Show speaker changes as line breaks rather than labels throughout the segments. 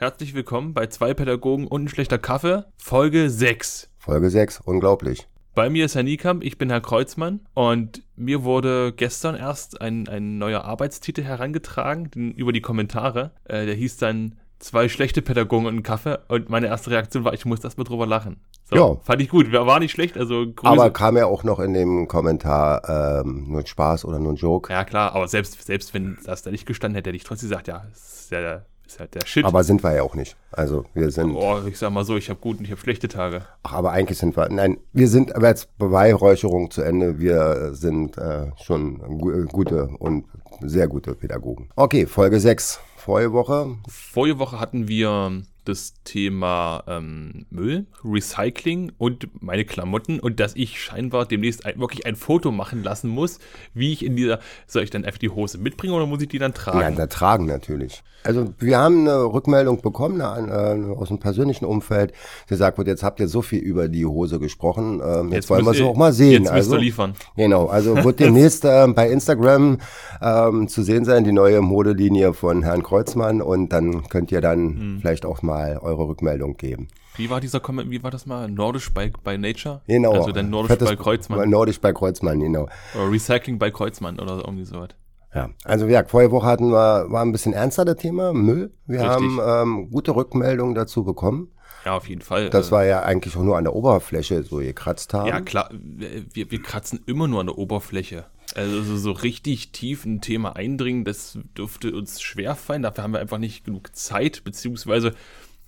Herzlich willkommen bei zwei Pädagogen und ein schlechter Kaffee, Folge 6.
Folge 6, unglaublich.
Bei mir ist Herr Niekamp, ich bin Herr Kreuzmann und mir wurde gestern erst ein, ein neuer Arbeitstitel herangetragen den, über die Kommentare. Äh, der hieß dann zwei schlechte Pädagogen und ein Kaffee und meine erste Reaktion war, ich muss erstmal drüber lachen. So,
Ja.
Fand ich gut, war nicht schlecht, also Grüße.
Aber kam ja auch noch in dem Kommentar ähm, nur ein Spaß oder nur ein Joke.
ja klar, aber selbst, selbst wenn das da nicht gestanden hätte, hätte ich trotzdem gesagt, ja, ist ja der, ist halt der Shit.
Aber sind wir ja auch nicht. Also wir sind,
oh, ich sag mal so, ich habe gute und ich habe schlechte Tage.
ach, aber eigentlich sind wir, nein, wir sind aber jetzt Beweihräucherung zu Ende. Wir sind äh, schon gu gute und sehr gute Pädagogen. Okay, Folge 6. Vorige Woche.
Vorige Woche hatten wir das Thema ähm, Müll, Recycling und meine Klamotten und dass ich scheinbar demnächst ein, wirklich ein Foto machen lassen muss, wie ich in dieser, soll ich dann einfach die Hose mitbringen oder muss ich die dann tragen?
Ja, da tragen natürlich. Also wir haben eine Rückmeldung bekommen eine, äh, aus dem persönlichen Umfeld, gesagt wird, jetzt habt ihr so viel über die Hose gesprochen, ähm, jetzt, wollen wir
müsst
sie auch mal sehen.
Jetzt müsst
also,
ihr liefern.
Genau, also wird demnächst ähm, bei Instagram ähm, zu sehen sein, die neue Modelinie von Herrn Kreuzmann und dann könnt ihr dann
Hm.
vielleicht auch mal eure Rückmeldung geben.
Wie war dieser Comment, wie war das mal? Nordisch bei, bei Nature?
Genau.
Also dann Nordisch bei Kreuzmann.
Nordisch bei Kreuzmann, genau.
Oder Recycling bei Kreuzmann oder irgendwie sowas.
Ja, also ja, vorige Woche hatten wir, war ein bisschen ernster das Thema, Müll. Wir
Richtig.
haben ähm, gute Rückmeldungen dazu bekommen.
Ja, auf jeden Fall.
Das
Äh,
war ja eigentlich auch nur an der Oberfläche so gekratzt haben.
Ja, klar, wir, wir kratzen immer nur an der Oberfläche. Also so, richtig tief in ein Thema eindringen, das dürfte uns schwerfallen. Dafür haben wir einfach nicht genug Zeit, beziehungsweise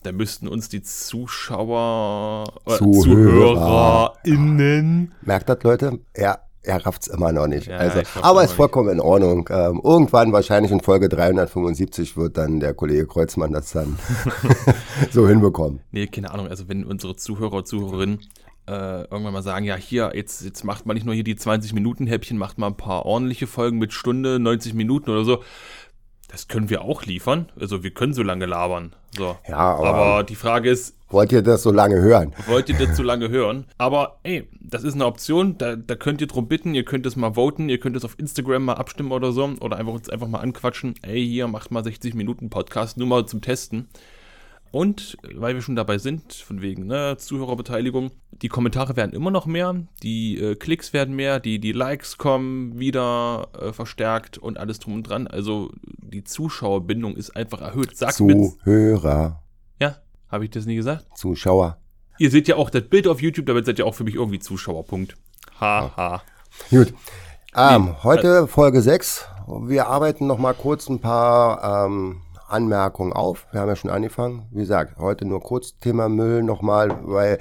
da müssten uns die Zuschauer, äh,
Zuhörer.
ZuhörerInnen,
Merkt das, Leute? Er, er rafft's immer noch nicht.
Ja,
also, aber ist vollkommen in Ordnung. Ähm, irgendwann, wahrscheinlich in Folge 375, wird dann der Kollege Kreuzmann das dann so hinbekommen.
nee, keine Ahnung, also wenn unsere Zuhörer, Zuhörerinnen äh, irgendwann mal sagen, ja hier, jetzt, jetzt macht man nicht nur hier die 20-Minuten-Häppchen, macht mal ein paar ordentliche Folgen mit Stunde, 90 Minuten oder so. Das können wir auch liefern. Also wir können so lange labern. So.
Ja, aber-
aber die Frage ist,
Wollt ihr das so lange hören?
wollt ihr das zu lange hören? Aber ey, das ist eine Option, da, da könnt ihr drum bitten, ihr könnt es mal voten, ihr könnt es auf Instagram mal abstimmen oder so oder einfach uns einfach mal anquatschen. Ey, hier macht mal 60 Minuten Podcast, nur mal zum Testen. Und weil wir schon dabei sind, von wegen ne, Zuhörerbeteiligung, die Kommentare werden immer noch mehr, die äh, Klicks werden mehr, die, die Likes kommen wieder äh, verstärkt und alles drum und dran. Also die Zuschauerbindung ist einfach erhöht. Mir,
Zuhörer,
ja, habe ich das nie gesagt?
Zuschauer.
Ihr seht ja auch das Bild auf YouTube, damit seid ihr auch für mich irgendwie Zuschauer. Punkt. Ha, ha.
Gut. Ähm, heute Folge 6. Wir arbeiten noch mal kurz ein paar ähm, Anmerkungen auf. Wir haben ja schon angefangen. Wie gesagt, heute nur kurz Thema Müll noch mal, weil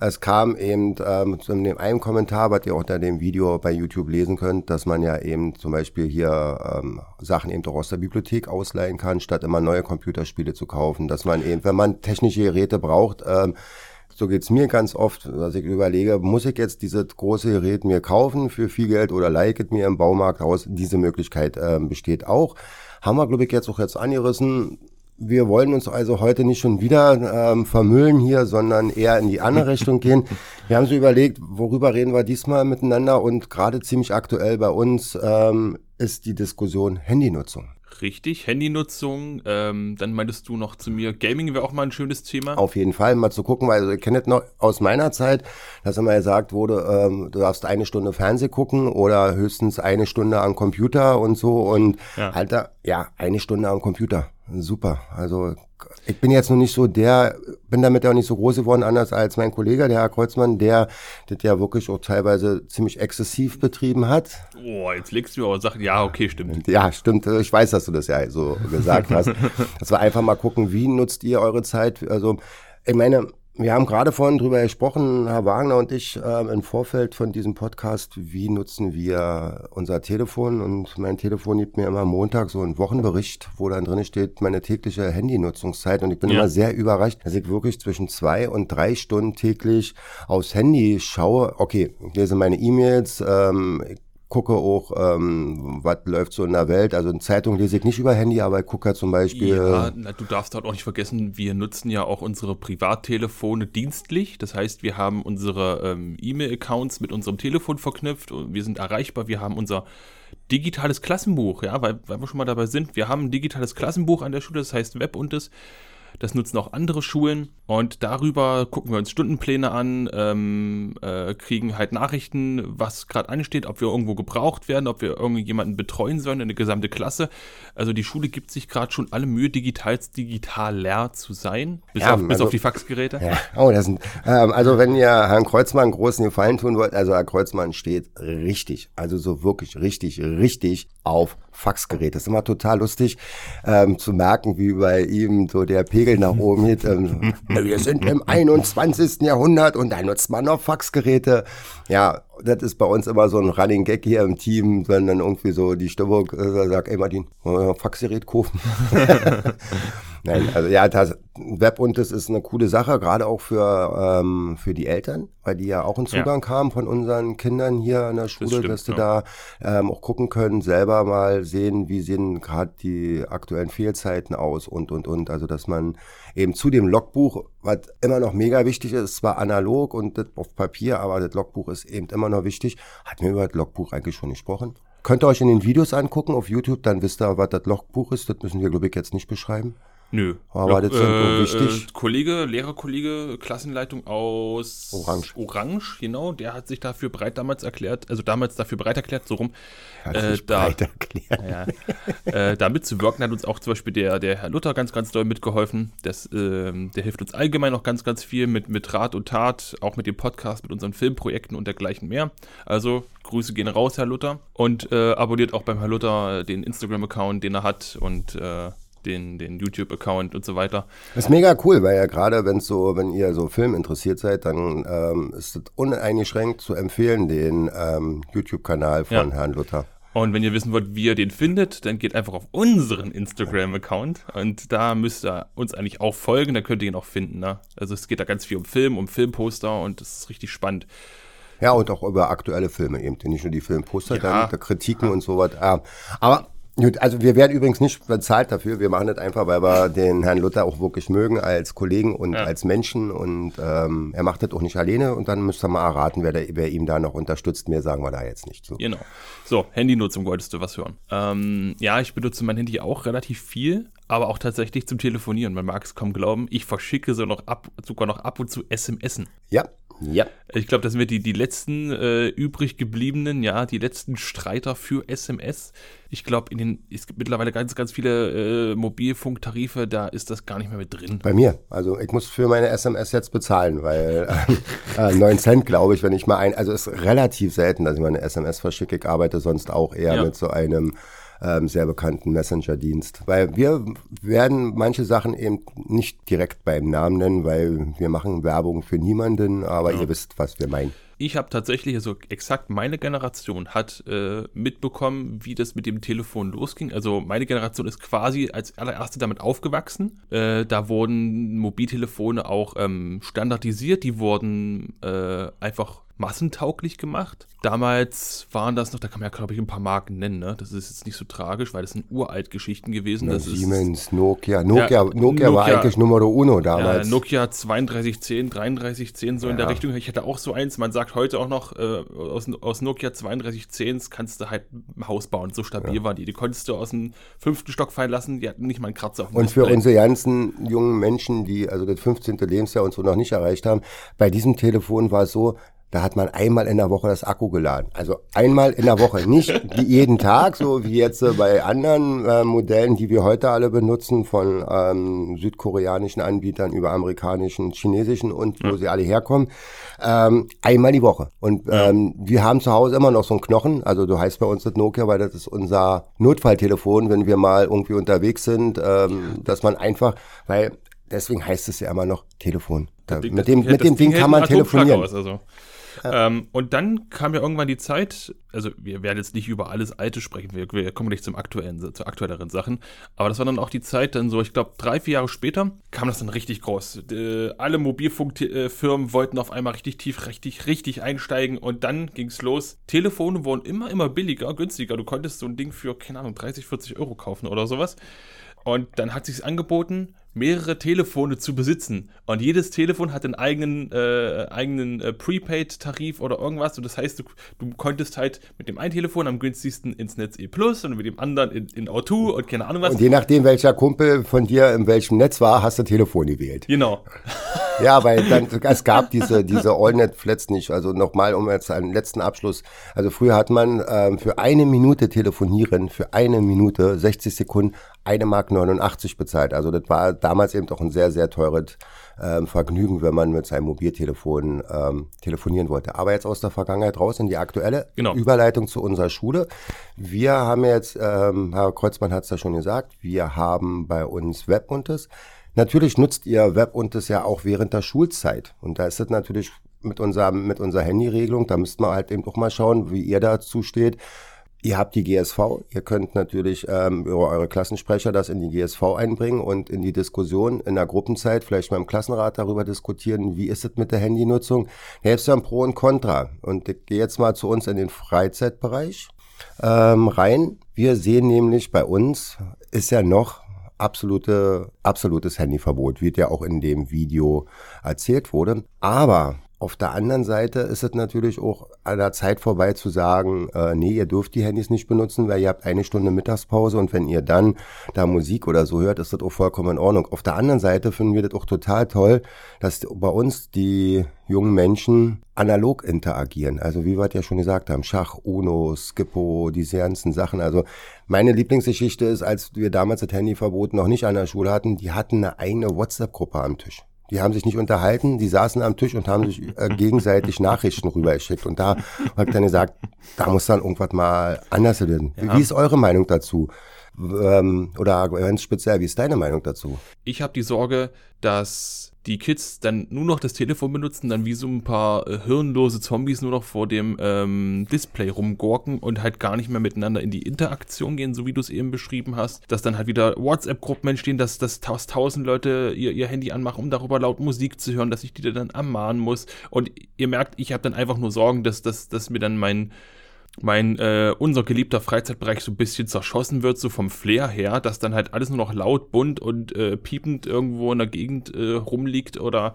es kam eben ähm, zu dem einen Kommentar, was ihr auch unter dem Video bei YouTube lesen könnt, dass man ja eben zum Beispiel hier ähm, Sachen eben auch aus der Bibliothek ausleihen kann, statt immer neue Computerspiele zu kaufen. Dass man eben, wenn man technische Geräte braucht, ähm, so geht's mir ganz oft, dass ich überlege, muss ich jetzt dieses große Gerät mir kaufen für viel Geld oder es mir im Baumarkt aus? Diese Möglichkeit ähm, besteht auch. Haben wir, glaube ich, jetzt auch jetzt angerissen. Wir wollen uns also heute nicht schon wieder ähm, vermüllen hier, sondern eher in die andere Richtung gehen. Wir haben so überlegt, worüber reden wir diesmal miteinander und gerade ziemlich aktuell bei uns ähm, ist die Diskussion Handynutzung.
Richtig, Handynutzung. Ähm, dann meintest du noch zu mir, Gaming wäre auch mal ein schönes Thema.
Auf jeden Fall mal zu gucken, weil also, ich kenne das noch aus meiner Zeit, dass immer gesagt wurde, ähm, du darfst eine Stunde Fernseh gucken oder höchstens eine Stunde am Computer und so. Und
Ja.
Alter, ja, eine Stunde am Computer. Super. Also ich bin jetzt noch nicht so der, bin damit auch nicht so groß geworden, anders als mein Kollege, der Herr Kreuzmann, der das ja wirklich auch teilweise ziemlich exzessiv betrieben hat.
Oh, jetzt legst du aber Sachen. Ja, okay, stimmt.
Ja, stimmt. Ich weiß, dass du das ja so gesagt hast. Dass wir einfach mal gucken, wie nutzt ihr eure Zeit? Also, ich meine, wir haben gerade vorhin drüber gesprochen, Herr Wagner und ich, ähm, im Vorfeld von diesem Podcast, wie nutzen wir unser Telefon? Und mein Telefon gibt mir immer Montag so einen Wochenbericht, wo dann drin steht, meine tägliche Handynutzungszeit. Und ich bin
Ja.
immer sehr überrascht, dass ich wirklich zwischen zwei und drei Stunden täglich aufs Handy schaue. Okay, ich lese meine E-Mails, ähm, ich gucke auch, ähm, was läuft so in der Welt. Also in Zeitung lese ich nicht über Handy, aber ich gucke ja zum Beispiel.
Ja, na, du darfst halt auch nicht vergessen, wir nutzen ja auch unsere Privattelefone dienstlich. Das heißt, wir haben unsere ähm, E-Mail-Accounts mit unserem Telefon verknüpft und wir sind erreichbar. Wir haben unser digitales Klassenbuch, ja, weil, weil wir schon mal dabei sind. Wir haben ein digitales Klassenbuch an der Schule, das heißt Web und das. Das nutzen auch andere Schulen und darüber gucken wir uns Stundenpläne an, ähm, äh, kriegen halt Nachrichten, was gerade ansteht, ob wir irgendwo gebraucht werden, ob wir irgendjemanden betreuen sollen, eine gesamte Klasse. Also die Schule gibt sich gerade schon alle Mühe, digital, digitaler zu sein, bis,
Ja,
auf, bis
also-
auf die Faxgeräte.
Ja, oh, das sind, ähm, also wenn ihr Herrn Kreuzmann großen Gefallen tun wollt, also Herr Kreuzmann steht richtig, also so wirklich richtig, richtig auf Faxgeräte. Das ist immer total lustig ähm, zu merken, wie bei ihm so der Pegel nach oben geht. Ähm, wir sind im 21. Jahrhundert und da nutzt man noch Faxgeräte. Ja, das ist bei uns immer so ein Running Gag hier im Team, wenn dann irgendwie so die Stimmung äh, sagt, ey Martin, wollen wir noch ein Faxgerät kaufen? Nein, also ja, das Web und das ist eine coole Sache, gerade auch für, ähm, für die Eltern, weil die ja auch einen Zugang haben von unseren Kindern hier an der Schule,
stimmt,
dass sie
ja.
da ähm, auch gucken können, selber mal sehen, wie sehen gerade die aktuellen Fehlzeiten aus und und und. Also dass man eben zu dem Logbuch, was immer noch mega wichtig ist, zwar analog und das auf Papier, aber das Logbuch ist eben immer noch wichtig. Hatten wir über das Logbuch eigentlich schon gesprochen? Könnt ihr euch in den Videos angucken auf YouTube, dann wisst ihr, was das Logbuch ist. Das müssen wir, glaube ich, jetzt nicht beschreiben.
Nö.
Aber das sind so wichtig.
Äh, Kollege, Lehrerkollege, Klassenleitung aus
Orange.
Orange, genau, der hat sich dafür bereit damals erklärt, also damals dafür bereit erklärt, so rum,
Kann
äh,
ich
da,
breit erklären.
ja, äh, da mitzuwirken, hat uns auch zum Beispiel der, der Herr Luther ganz, ganz doll mitgeholfen. Das, ähm, der hilft uns allgemein auch ganz, ganz viel mit, mit Rat und Tat, auch mit dem Podcast, mit unseren Filmprojekten und dergleichen mehr. Also Grüße gehen raus, Herr Luther. Und äh, abonniert auch beim Herr Luther äh, den Instagram-Account, den er hat und äh, den, den YouTube-Account und so weiter.
Das ist mega cool, weil ja gerade wenn so, wenn ihr so Film interessiert seid, dann ähm, ist es uneingeschränkt zu empfehlen, den ähm, YouTube-Kanal von
Ja.
Herrn Luther.
Und wenn ihr wissen wollt, wie ihr den findet, dann geht einfach auf unseren Instagram-Account und da müsst ihr uns eigentlich auch folgen, dann könnt ihr ihn auch finden. Ne? Also es geht da ganz viel um Film, um Filmposter und das ist richtig spannend.
Ja, und auch über aktuelle Filme eben, nicht nur die Filmposter,
Ja.
der Kritiken und so was. Ah, aber gut, also wir werden übrigens nicht bezahlt dafür. Wir machen das einfach, weil wir den Herrn Luther auch wirklich mögen als Kollegen und
Ja.
als Menschen. Und ähm, er macht das auch nicht alleine. Und dann müsst ihr mal erraten, wer, der, wer ihm da noch unterstützt. Mehr sagen wir da jetzt nicht zu.
Genau. So, Handynutzung wolltest du was hören. Ähm, ja, ich benutze mein Handy auch relativ viel, aber auch tatsächlich zum Telefonieren. Man mag es kaum glauben. Ich verschicke so noch ab, sogar noch ab und zu SMSen.
Ja, ja.
Ich glaube, das sind wir die, die letzten äh, übrig gebliebenen, ja, die letzten Streiter für SMS. Ich glaube, in den, es gibt mittlerweile ganz, ganz viele äh, Mobilfunktarife, da ist das gar nicht mehr mit drin.
Bei mir. Also ich muss für meine SMS jetzt bezahlen, weil äh, 9 Cent, glaube ich, wenn ich mal ein, also es ist relativ selten, dass ich meine SMS verschicke. Ich arbeite sonst auch eher
Ja.
mit so einem ähm, sehr bekannten Messenger-Dienst. Weil wir werden manche Sachen eben nicht direkt beim Namen nennen, weil wir machen Werbung für niemanden, aber ihr wisst, was wir meinen.
Ich habe tatsächlich, also exakt meine Generation hat äh, mitbekommen, wie das mit dem Telefon losging. Also meine Generation ist quasi als allererste damit aufgewachsen. Äh, da wurden Mobiltelefone auch ähm, standardisiert, die wurden äh, einfach massentauglich gemacht. Damals waren das noch, da kann man ja glaube ich ein paar Marken nennen, ne? Das ist jetzt nicht so tragisch, weil das sind uralt Geschichten gewesen. Ist,
Siemens, Nokia. Nokia,
Ja,
Nokia, war
Nokia.
eigentlich Nummer uno
Ja,
damals.
Nokia 3210, 3310, so in der
Ja.
Richtung. Ich hatte auch so eins. Man sagt heute auch noch, äh, aus, aus Nokia 3210 kannst du halt ein Haus bauen. So stabil waren die. Die konntest du aus dem fünften Stock fallen lassen. Die hatten nicht mal einen Kratzer auf dem
Und für
Display.
unsere ganzen jungen Menschen, die also das 15. Lebensjahr und so noch nicht erreicht haben, bei diesem Telefon war es so, da hat man einmal in der Woche das Akku geladen. Also einmal in der Woche, nicht jeden Tag, so wie jetzt äh, bei anderen äh, Modellen, die wir heute alle benutzen, von ähm, südkoreanischen Anbietern über amerikanischen, chinesischen und wo sie alle herkommen. Ähm, einmal die Woche. Und ähm, wir haben zu Hause immer noch so einen Knochen. Also du heißt bei uns das Nokia, weil das ist unser Notfalltelefon, wenn wir mal irgendwie unterwegs sind, ähm, dass man einfach, weil deswegen heißt es ja immer noch Telefon.
Ding-
mit dem, mit dem Ding
hält
kann man telefonieren.
Aus, also. Ähm, und dann kam ja irgendwann die Zeit, also wir werden jetzt nicht über alles Alte sprechen, wir, wir kommen gleich zum aktuellen, zu aktuelleren Sachen, aber das war dann auch die Zeit, dann so, ich glaube, drei, vier Jahre später kam das dann richtig groß. Äh, alle Mobilfunkfirmen wollten auf einmal richtig tief, richtig, richtig einsteigen und dann ging's los. Telefone wurden immer, immer billiger, günstiger. Du konntest so ein Ding für, keine Ahnung, 30, 40 Euro kaufen oder sowas. Und dann hat sich's angeboten, mehrere Telefone zu besitzen. Und jedes Telefon hat einen eigenen, äh, eigenen äh, Prepaid-Tarif oder irgendwas. Und das heißt, du, du konntest halt mit dem einen Telefon am günstigsten ins Netz E Plus und mit dem anderen in, in O2 und keine Ahnung was.
Und je nachdem, welcher Kumpel von dir in welchem Netz war, hast du Telefon gewählt.
Genau.
Ja, weil dann, es gab diese, diese Allnet-Flats nicht. Also nochmal, um jetzt einen letzten Abschluss. Also früher hat man ähm, für eine Minute telefonieren, für eine Minute, 60 Sekunden, eine Mark 89 bezahlt. Also das war damals eben doch ein sehr, sehr teures ähm, Vergnügen, wenn man mit seinem Mobiltelefon ähm, telefonieren wollte. Aber jetzt aus der Vergangenheit raus in die aktuelle
Genau.
Überleitung zu unserer Schule. Wir haben jetzt, ähm, Herr Kreuzmann hat es ja schon gesagt, wir haben bei uns Webuntes. Natürlich nutzt ihr Webuntes ja auch während der Schulzeit. Und da ist es natürlich mit unserer, mit unserer Handyregelung, da müsste man halt eben doch mal schauen, wie ihr dazu steht. Ihr habt die GSV, ihr könnt natürlich ähm, über eure Klassensprecher das in die GSV einbringen und in die Diskussion in der Gruppenzeit vielleicht mal im Klassenrat darüber diskutieren, wie ist es mit der Handynutzung. Da gibt's ja ein Pro und Contra. Und ich gehe jetzt mal zu uns in den Freizeitbereich ähm, rein. Wir sehen nämlich bei uns ist ja noch absolute, absolutes Handyverbot, wird ja auch in dem Video erzählt wurde. Aber auf der anderen Seite ist es natürlich auch an der Zeit vorbei zu sagen, äh, nee, ihr dürft die Handys nicht benutzen, weil ihr habt eine Stunde Mittagspause und wenn ihr dann da Musik oder so hört, ist das auch vollkommen in Ordnung. Auf der anderen Seite finden wir das auch total toll, dass bei uns die jungen Menschen analog interagieren. Also wie wir ja schon gesagt haben, Schach, Uno, Skippo, diese ganzen Sachen. Also meine Lieblingsgeschichte ist, als wir damals das Handyverbot noch nicht an der Schule hatten, die hatten eine eigene WhatsApp-Gruppe am Tisch. Die haben sich nicht unterhalten, die saßen am Tisch und haben sich äh, gegenseitig Nachrichten rübergeschickt. Und da habe ich dann gesagt, da muss dann irgendwas mal anders werden. Wie,
Ja.
wie ist eure Meinung dazu? Ähm, oder ganz speziell, wie ist deine Meinung dazu?
Ich habe die Sorge, dass die Kids dann nur noch das Telefon benutzen, dann wie so ein paar äh, hirnlose Zombies nur noch vor dem ähm, Display rumgurken und halt gar nicht mehr miteinander in die Interaktion gehen, so wie du es eben beschrieben hast. Dass dann halt wieder WhatsApp-Gruppen entstehen, dass, dass taus- tausend Leute ihr, ihr Handy anmachen, um darüber laut Musik zu hören, dass ich die dann ermahnen muss. Und ihr merkt, ich habe dann einfach nur Sorgen, dass, dass, dass mir dann mein mein äh, unser geliebter Freizeitbereich so ein bisschen zerschossen wird, so vom Flair her, dass dann halt alles nur noch laut, bunt und äh, piepend irgendwo in der Gegend äh, rumliegt oder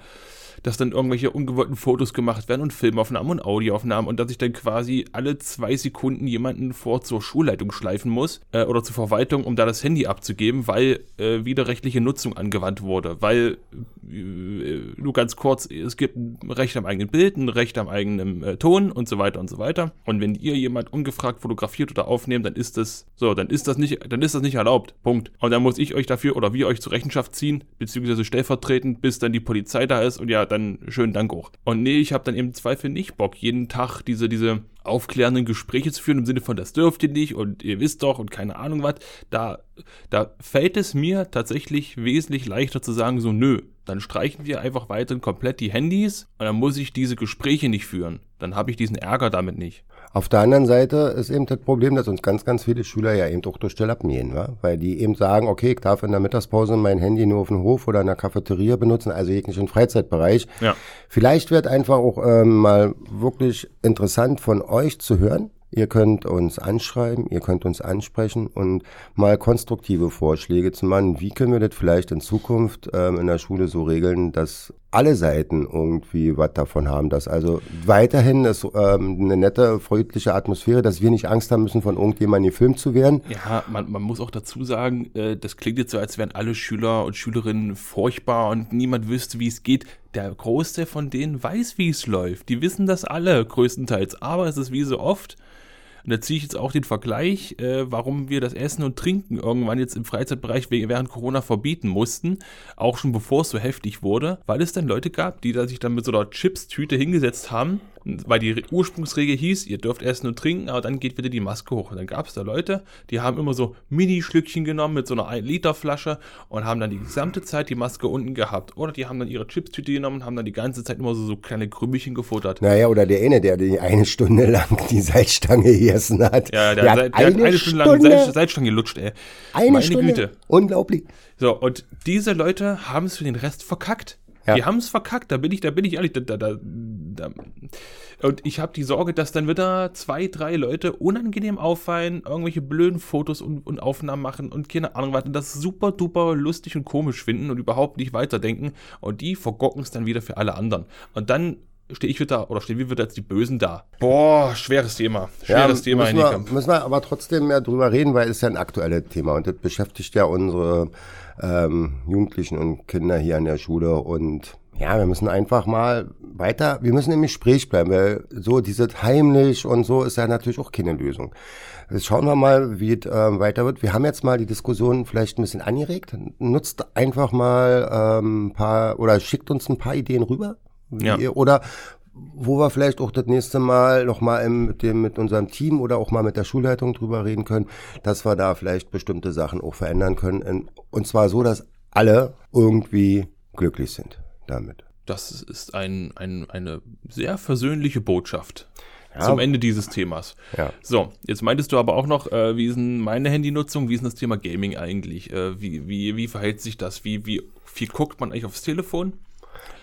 dass dann irgendwelche ungewollten Fotos gemacht werden und Filmaufnahmen und Audioaufnahmen und dass ich dann quasi alle zwei Sekunden jemanden vor zur Schulleitung schleifen muss äh, oder zur Verwaltung, um da das Handy abzugeben, weil äh, widerrechtliche Nutzung angewandt wurde. Weil, äh, nur ganz kurz, es gibt ein Recht am eigenen Bild, ein Recht am eigenen äh, Ton und so weiter und so weiter. Und wenn ihr jemand ungefragt fotografiert oder aufnehmt, dann ist das so, dann ist das nicht, dann ist das nicht erlaubt. Punkt. Und dann muss ich euch dafür oder wir euch zur Rechenschaft ziehen, beziehungsweise stellvertretend, bis dann die Polizei da ist und ja, dann schönen Dank auch. Und nee, ich habe dann im Zweifel nicht Bock, jeden Tag diese, diese aufklärenden Gespräche zu führen, im Sinne von, das dürft ihr nicht und ihr wisst doch und keine Ahnung was. Da, da fällt es mir tatsächlich wesentlich leichter zu sagen, so nö, dann streichen wir einfach weiterhin komplett die Handys und dann muss ich diese Gespräche nicht führen. Dann habe ich diesen Ärger damit nicht.
Auf der anderen Seite ist eben das Problem, dass uns ganz, ganz viele Schüler ja eben auch durch Stell abmähen, wa? weil die eben sagen, okay, ich darf in der Mittagspause mein Handy nur auf dem Hof oder in der Cafeteria benutzen, also jeglichen Freizeitbereich.
Ja.
Vielleicht wird einfach auch ähm, mal wirklich interessant von euch zu hören. Ihr könnt uns anschreiben, ihr könnt uns ansprechen und mal konstruktive Vorschläge zu machen. Wie können wir das vielleicht in Zukunft ähm, in der Schule so regeln, dass alle Seiten irgendwie was davon haben, dass also weiterhin ist ähm, eine nette, freundliche Atmosphäre, dass wir nicht Angst haben müssen, von irgendjemandem gefilmt zu werden.
Ja, man, man muss auch dazu sagen, äh, das klingt jetzt so, als wären alle Schüler und Schülerinnen furchtbar und niemand wüsste, wie es geht. Der Großteil von denen weiß, wie es läuft. Die wissen das alle größtenteils. Aber es ist wie so oft, und da ziehe ich jetzt auch den Vergleich, äh, warum wir das Essen und Trinken irgendwann jetzt im Freizeitbereich während Corona verbieten mussten, auch schon bevor es so heftig wurde, weil es dann Leute gab, die da sich dann mit so einer Chips-Tüte hingesetzt haben, weil die Re- Ursprungsregel hieß, ihr dürft essen und trinken, aber dann geht wieder die Maske hoch. Und dann gab es da Leute, die haben immer so Mini-Schlückchen genommen mit so einer 1-Liter-Flasche und haben dann die gesamte Zeit die Maske unten gehabt. Oder die haben dann ihre Chips-Tüte genommen und haben dann die ganze Zeit immer so, so kleine Krümmelchen gefuttert.
Naja, oder der eine, der die eine Stunde lang die Seilstange gegessen hat.
Ja, der,
Der
hat, der hat eine Stunde lang Seil, Seilstange gelutscht, ey.
eine
Meine
Stunde.
Güte.
Unglaublich.
So, und diese Leute haben es für den Rest verkackt. Ja. Die haben es verkackt, da bin ich, da bin ich ehrlich. Da, da, da, und ich habe die Sorge, dass dann wieder zwei, drei Leute unangenehm auffallen, irgendwelche blöden Fotos und, und Aufnahmen machen und keine Ahnung was, das super duper lustig und komisch finden und überhaupt nicht weiterdenken. Und die vergocken es dann wieder für alle anderen. Und dann stehe ich wieder oder stehen wir wieder als die Bösen da. Boah, schweres Thema. Schweres
ja, Thema, müssen wir, müssen wir aber trotzdem mehr drüber reden, weil es ja ein aktuelles Thema und das beschäftigt ja unsere ähm, Jugendlichen und Kinder hier an der Schule und ja, wir müssen einfach mal weiter, wir müssen im Gespräch bleiben, weil so dieses heimlich und so ist ja natürlich auch keine Lösung. Jetzt schauen wir mal, wie es äh, weiter wird. Wir haben jetzt mal die Diskussion vielleicht ein bisschen angeregt. Nutzt einfach mal ähm, ein paar oder schickt uns ein paar Ideen rüber. Ja. Oder wo wir vielleicht auch das nächste Mal nochmal mit, dem, mit unserem Team oder auch mal mit der Schulleitung drüber reden können, dass wir da vielleicht bestimmte Sachen auch verändern können. Und zwar so, dass alle irgendwie glücklich sind damit.
Das ist ein, ein, eine sehr versöhnliche Botschaft ja. zum Ende dieses Themas. Ja. So, jetzt meintest du aber auch noch, äh, wie ist denn meine Handynutzung, wie ist denn das Thema Gaming eigentlich? Äh, wie, wie, wie verhält sich das? Wie, wie viel guckt man eigentlich aufs Telefon?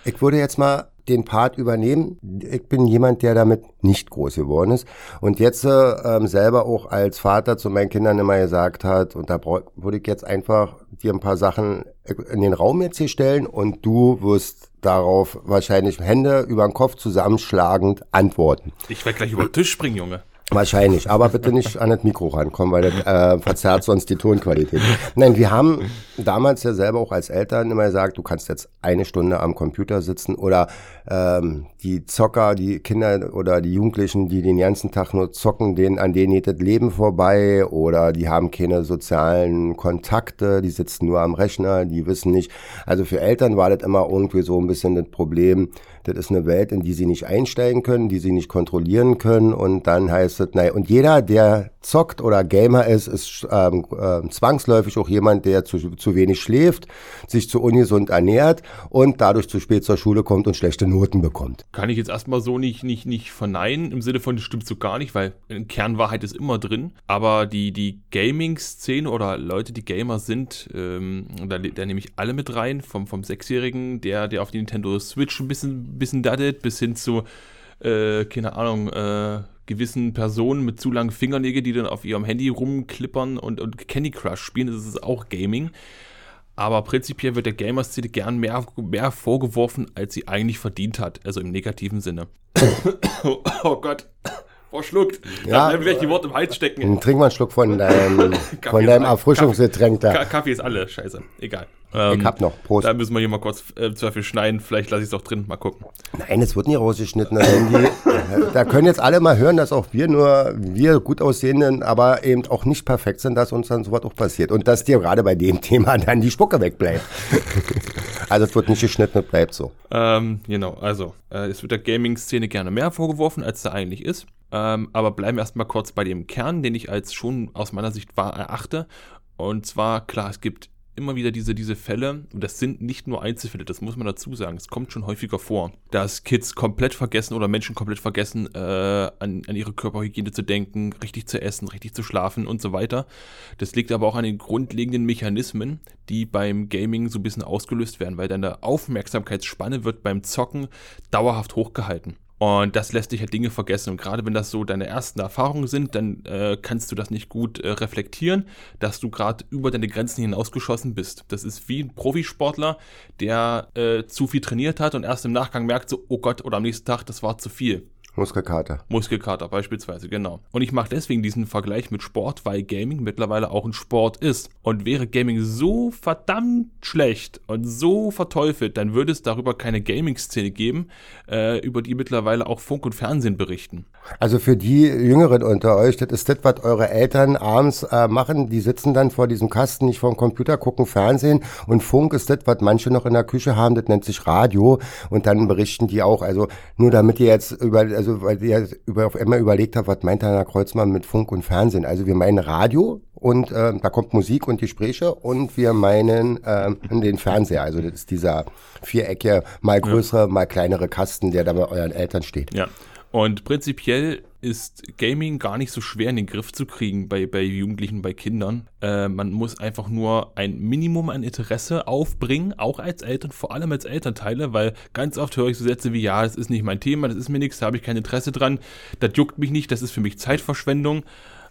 Ich würde jetzt mal den Part übernehmen. Ich bin jemand, der damit nicht groß geworden ist und jetzt äh, selber auch als Vater zu meinen Kindern immer gesagt hat, und da würde ich jetzt einfach dir ein paar Sachen in den Raum jetzt hier stellen und du wirst darauf wahrscheinlich Hände über den Kopf zusammenschlagend antworten.
Ich werde gleich über den Tisch springen, Junge.
Wahrscheinlich, aber bitte nicht an das Mikro rankommen, weil das äh, verzerrt sonst die Tonqualität. Nein, wir haben damals ja selber auch als Eltern immer gesagt, du kannst jetzt eine Stunde am Computer sitzen oder ähm, die Zocker, die Kinder oder die Jugendlichen, die den ganzen Tag nur zocken, denen, an denen geht das Leben vorbei oder die haben keine sozialen Kontakte, die sitzen nur am Rechner, die wissen nicht. Also für Eltern war das immer irgendwie so ein bisschen das Problem, das ist eine Welt, in die sie nicht einsteigen können, die sie nicht kontrollieren können. Und dann heißt es, nein, und jeder, der zockt oder Gamer ist, ist ähm, äh, zwangsläufig auch jemand, der zu, zu wenig schläft, sich zu ungesund ernährt und dadurch zu spät zur Schule kommt und schlechte Noten bekommt.
Kann ich jetzt erstmal so nicht, nicht, nicht verneinen, im Sinne von, das stimmt so gar nicht, weil Kernwahrheit ist immer drin. Aber die, die Gaming-Szene oder Leute, die Gamer sind, ähm, da, da nehme ich alle mit rein, vom, vom Sechsjährigen, der, der auf die Nintendo Switch ein bisschen bisschen daddelt, bis hin zu, äh, keine Ahnung, äh, gewissen Personen mit zu langen Fingernägeln, die dann auf ihrem Handy rumklippern und, und Candy Crush spielen. Das ist auch Gaming. Aber prinzipiell wird der Gamer-Szene gern mehr, mehr vorgeworfen, als sie eigentlich verdient hat. Also im negativen Sinne. oh Gott verschluckt. Ja, dann werde ich die Worte im Hals stecken.
Trink mal einen Schluck von deinem, von deinem Erfrischungsgetränk
da. Kaffee ist alle, scheiße. Egal.
Ähm, ich hab noch.
Prost. Da müssen wir hier mal kurz äh, Zweifel schneiden. Vielleicht lasse ich es auch drin. Mal gucken.
Nein, es wird nie rausgeschnitten. Da können jetzt alle mal hören, dass auch wir nur, wir gut aussehenden, aber eben auch nicht perfekt sind, dass uns dann sowas auch passiert. Und dass dir gerade bei dem Thema dann die Spucke wegbleibt. also es wird nicht geschnitten, es bleibt so.
Ähm, genau, also äh, es wird der Gaming-Szene gerne mehr vorgeworfen, als da eigentlich ist. Ähm, aber bleiben wir erstmal kurz bei dem Kern, den ich als schon aus meiner Sicht wahr erachte. Und zwar, klar, es gibt immer wieder diese, diese Fälle, und das sind nicht nur Einzelfälle, das muss man dazu sagen, es kommt schon häufiger vor, dass Kids komplett vergessen oder Menschen komplett vergessen, äh, an, an ihre Körperhygiene zu denken, richtig zu essen, richtig zu schlafen und so weiter. Das liegt aber auch an den grundlegenden Mechanismen, die beim Gaming so ein bisschen ausgelöst werden, weil deine Aufmerksamkeitsspanne wird beim Zocken dauerhaft hochgehalten. Und das lässt dich halt Dinge vergessen. Und gerade wenn das so deine ersten Erfahrungen sind, dann äh, kannst du das nicht gut äh, reflektieren, dass du gerade über deine Grenzen hinausgeschossen bist. Das ist wie ein Profisportler, der äh, zu viel trainiert hat und erst im Nachgang merkt so, oh Gott, oder am nächsten Tag, das war zu viel.
Muskelkater.
Muskelkater beispielsweise, genau. Und ich mache deswegen diesen Vergleich mit Sport, weil Gaming mittlerweile auch ein Sport ist. Und wäre Gaming so verdammt schlecht und so verteufelt, dann würde es darüber keine Gaming-Szene geben, äh, über die mittlerweile auch Funk und Fernsehen berichten.
Also für die Jüngeren unter euch, das ist das, was eure Eltern abends äh, machen. Die sitzen dann vor diesem Kasten, nicht vor dem Computer, gucken Fernsehen. Und Funk ist das, was manche noch in der Küche haben, das nennt sich Radio. Und dann berichten die auch. Also nur damit ihr jetzt über... Also also weil ihr über, auf einmal überlegt habt, was meint Herr Kreuzmann mit Funk und Fernsehen? Also wir meinen Radio und äh, da kommt Musik und Gespräche und wir meinen äh, den Fernseher. Also das ist dieser viereckige, mal größere, ja. mal kleinere Kasten, der da bei euren Eltern steht.
Ja. Und prinzipiell ist Gaming gar nicht so schwer in den Griff zu kriegen bei, bei Jugendlichen, bei Kindern. Äh, man muss einfach nur ein Minimum an Interesse aufbringen, auch als Eltern, vor allem als Elternteile, weil ganz oft höre ich so Sätze wie, ja, das ist nicht mein Thema, das ist mir nichts, da habe ich kein Interesse dran, das juckt mich nicht, das ist für mich Zeitverschwendung.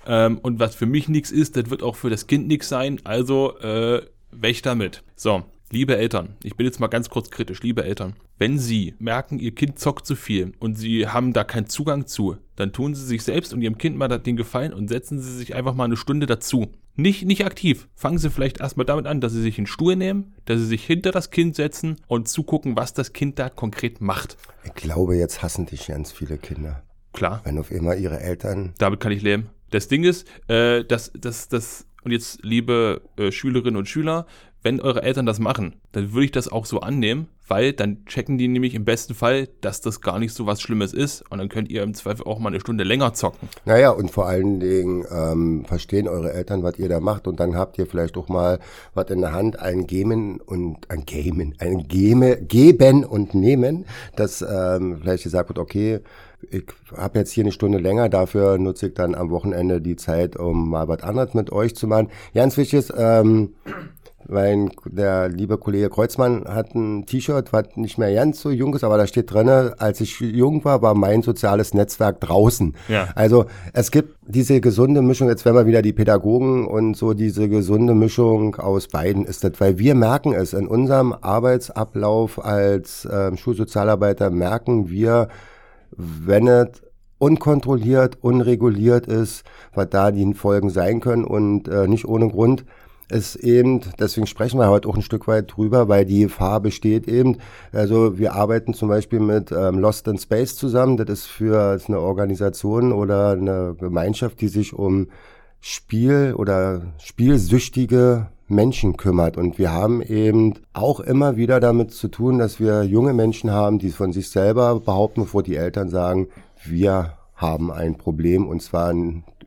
Ähm, und was für mich nichts ist, das wird auch für das Kind nichts sein, also äh, weg damit. So, Liebe Eltern, ich bin jetzt mal ganz kurz kritisch, liebe Eltern, wenn Sie merken, Ihr Kind zockt zu viel und Sie haben da keinen Zugang zu, dann tun Sie sich selbst und Ihrem Kind mal den Gefallen und setzen Sie sich einfach mal eine Stunde dazu. Nicht, nicht aktiv. Fangen Sie vielleicht erstmal damit an, dass Sie sich einen Stuhl nehmen, dass Sie sich hinter das Kind setzen und zugucken, was das Kind da konkret macht.
Ich glaube, jetzt hassen dich ganz viele Kinder.
Klar.
Wenn auf immer ihre Eltern.
Damit kann ich leben. Das Ding ist, äh, dass das, das, und jetzt, liebe äh, Schülerinnen und Schüler, wenn eure Eltern das machen, dann würde ich das auch so annehmen, weil dann checken die nämlich im besten Fall, dass das gar nicht so was Schlimmes ist und dann könnt ihr im Zweifel auch mal eine Stunde länger zocken.
Naja, und vor allen Dingen ähm, verstehen eure Eltern, was ihr da macht und dann habt ihr vielleicht auch mal was in der Hand, ein Geben und ein Gamen, ein Geme, Geben und Nehmen, dass ähm, vielleicht gesagt wird, okay, ich habe jetzt hier eine Stunde länger, dafür nutze ich dann am Wochenende die Zeit, um mal was anderes mit euch zu machen. Ganz wichtig ist, ähm, weil der liebe Kollege Kreuzmann hat ein T-Shirt, was nicht mehr ganz so jung ist, aber da steht drin, als ich jung war, war mein soziales Netzwerk draußen.
Ja.
Also es gibt diese gesunde Mischung, jetzt werden wir wieder die Pädagogen und so diese gesunde Mischung aus beiden ist das, weil wir merken es in unserem Arbeitsablauf als äh, Schulsozialarbeiter, merken wir, wenn es unkontrolliert, unreguliert ist, was da die Folgen sein können und äh, nicht ohne Grund ist eben, deswegen sprechen wir heute auch ein Stück weit drüber, weil die Gefahr besteht eben, also wir arbeiten zum Beispiel mit ähm, Lost in Space zusammen, das ist für das ist eine Organisation oder eine Gemeinschaft, die sich um Spiel oder spielsüchtige Menschen kümmert. Und wir haben eben auch immer wieder damit zu tun, dass wir junge Menschen haben, die von sich selber behaupten, bevor die Eltern sagen, wir haben ein Problem und zwar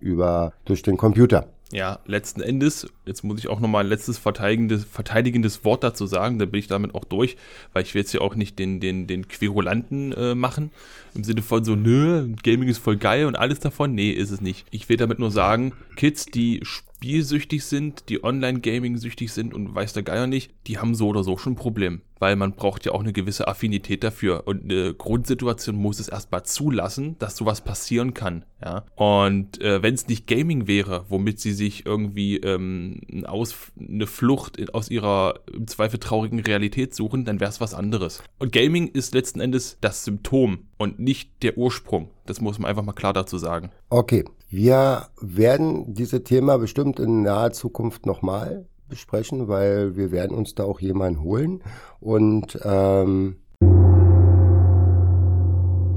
über, durch den Computer.
Ja, letzten Endes, jetzt muss ich auch nochmal ein letztes verteidigendes, verteidigendes Wort dazu sagen, da bin ich damit auch durch, weil ich will jetzt ja auch nicht den, den, den Querulanten äh, machen, im Sinne von so, nö, Gaming ist voll geil und alles davon. Nee, ist es nicht. Ich will damit nur sagen, Kids, die spielsüchtig sind, die Online-Gaming süchtig sind und weiß der Geier nicht, die haben so oder so schon ein Problem. Weil man braucht ja auch eine gewisse Affinität dafür. Und eine Grundsituation muss es erstmal zulassen, dass sowas passieren kann. Ja. Und äh, wenn es nicht Gaming wäre, womit sie sich irgendwie ähm, aus, eine Flucht aus ihrer im Zweifel traurigen Realität suchen, dann wäre es was anderes. Und Gaming ist letzten Endes das Symptom und nicht der Ursprung. Das muss man einfach mal klar dazu sagen.
Okay, wir werden dieses Thema bestimmt in naher Zukunft nochmal besprechen, weil wir werden uns da auch jemanden holen. Und ähm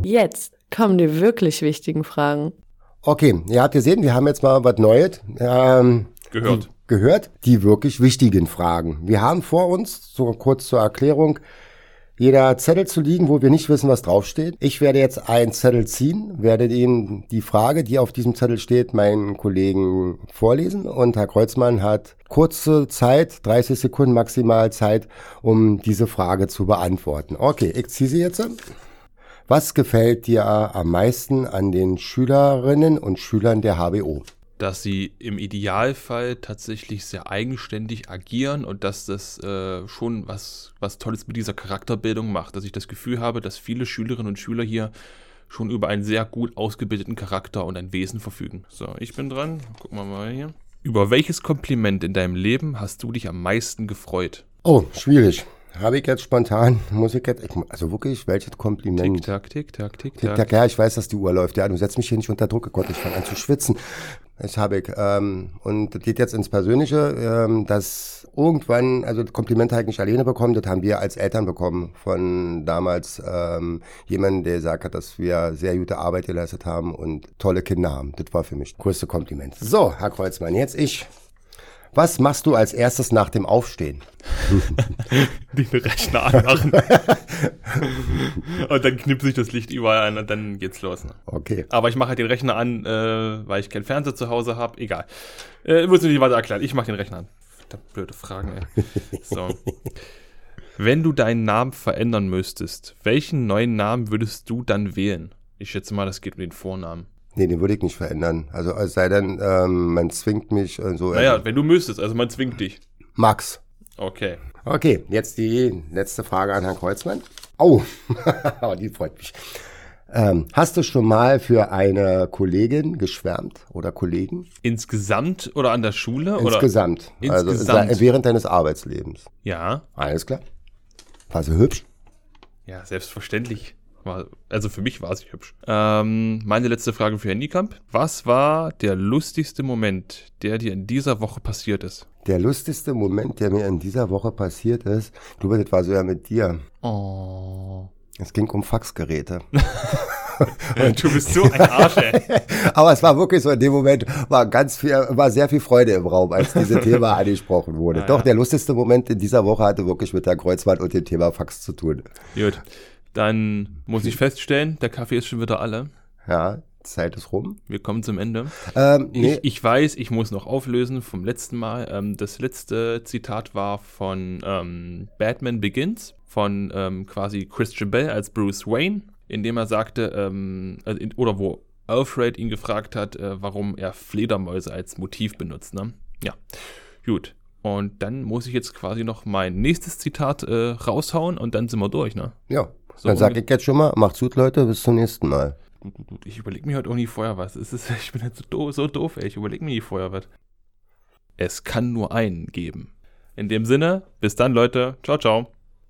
jetzt kommen die wirklich wichtigen Fragen.
Okay, ihr habt gesehen, wir haben jetzt mal was Neues ähm,
gehört.
Die, gehört, die wirklich wichtigen Fragen. Wir haben vor uns, so kurz zur Erklärung, jeder Zettel zu liegen, wo wir nicht wissen, was draufsteht. Ich werde jetzt einen Zettel ziehen, werde Ihnen die Frage, die auf diesem Zettel steht, meinen Kollegen vorlesen. Und Herr Kreuzmann hat kurze Zeit, 30 Sekunden maximal Zeit, um diese Frage zu beantworten. Okay, ich ziehe sie jetzt. Was gefällt dir am meisten an den Schülerinnen und Schülern der HBO?
Dass sie im Idealfall tatsächlich sehr eigenständig agieren und dass das äh, schon was, was Tolles mit dieser Charakterbildung macht. Dass ich das Gefühl habe, dass viele Schülerinnen und Schüler hier schon über einen sehr gut ausgebildeten Charakter und ein Wesen verfügen. So, ich bin dran. Gucken wir mal hier. Über welches Kompliment in deinem Leben hast du dich am meisten gefreut?
Oh, schwierig. Habe ich jetzt spontan, muss ich jetzt, also wirklich, welches Kompliment?
Tick-Tack, Tick-Tack,
Tick-Tack. Tick-Tack, ja, ich weiß, dass die Uhr läuft. Ja, du setzt mich hier nicht unter Druck. Gott, ich fange an zu schwitzen. Das habe ich. Ähm, und das geht jetzt ins Persönliche, ähm, dass irgendwann, also Komplimente halt nicht alleine bekommen, das haben wir als Eltern bekommen von damals ähm, jemandem, der gesagt hat, dass wir sehr gute Arbeit geleistet haben und tolle Kinder haben. Das war für mich das größte Kompliment. So, Herr Kreuzmann, jetzt ich. Was machst du als erstes nach dem Aufstehen?
Den Rechner anmachen. und dann knippt sich das Licht überall an und dann geht's los. Ne?
Okay.
Aber ich mache halt den Rechner an, äh, weil ich keinen Fernseher zu Hause habe. Egal. Äh, muss ich nicht weiter erklären. Ich mache den Rechner an. Verdammt blöde Fragen, ey. So. Wenn du deinen Namen verändern müsstest, welchen neuen Namen würdest du dann wählen? Ich schätze mal, das geht um den Vornamen.
Nee, den würde ich nicht verändern. Also es sei denn, ähm, man zwingt mich und so.
Naja,
Also,
wenn du müsstest, also man zwingt dich.
Max.
Okay.
Okay, jetzt die letzte Frage an Herrn Kreuzmann. Oh, die freut mich. Ähm, hast du schon mal für eine Kollegin geschwärmt oder Kollegen?
Insgesamt oder an der Schule?
Insgesamt.
Oder?
Also
Insgesamt.
während deines Arbeitslebens.
Ja,
Alles klar. War sie hübsch?
ja, selbstverständlich. Also für mich war sie hübsch. Ähm, meine letzte Frage für Herrn Niekamp. Was war der lustigste Moment, der dir in dieser Woche passiert ist?
Der lustigste Moment, der mir in dieser Woche passiert ist, du, das war so ja mit dir.
Oh.
Es ging um Faxgeräte.
Du bist so ein Arsch, ey.
Aber es war wirklich so, in dem Moment war ganz viel, war sehr viel Freude im Raum, als dieses Thema angesprochen wurde.
Ah,
Doch,
ja.
der lustigste Moment in dieser Woche hatte wirklich mit der Kreuzfahrt und dem Thema Fax zu tun.
Gut. Dann muss ich feststellen, der Kaffee ist schon wieder alle.
Ja, Zeit ist rum.
Wir kommen zum Ende.
Ähm, nee,
Ich, ich weiß, ich muss noch auflösen vom letzten Mal. Ähm, das letzte Zitat war von ähm, Batman Begins, von ähm, quasi Christian Bell als Bruce Wayne, in dem er sagte, ähm, also in, oder wo Alfred ihn gefragt hat, äh, warum er Fledermäuse als Motiv benutzt. Ne? Ja, gut. Und dann muss ich jetzt quasi noch mein nächstes Zitat äh, raushauen und dann sind wir durch, ne?
ja.
So
Dann sag
ungefähr.
ich jetzt schon mal, macht's gut, Leute, bis zum nächsten Mal.
Ich überlege mir heute auch nie vorher was. Es ist, ich bin halt so doof, so doof ey. Ich überlege mir nie vorher was. Es kann nur einen geben. In dem Sinne, bis dann, Leute. Ciao, ciao.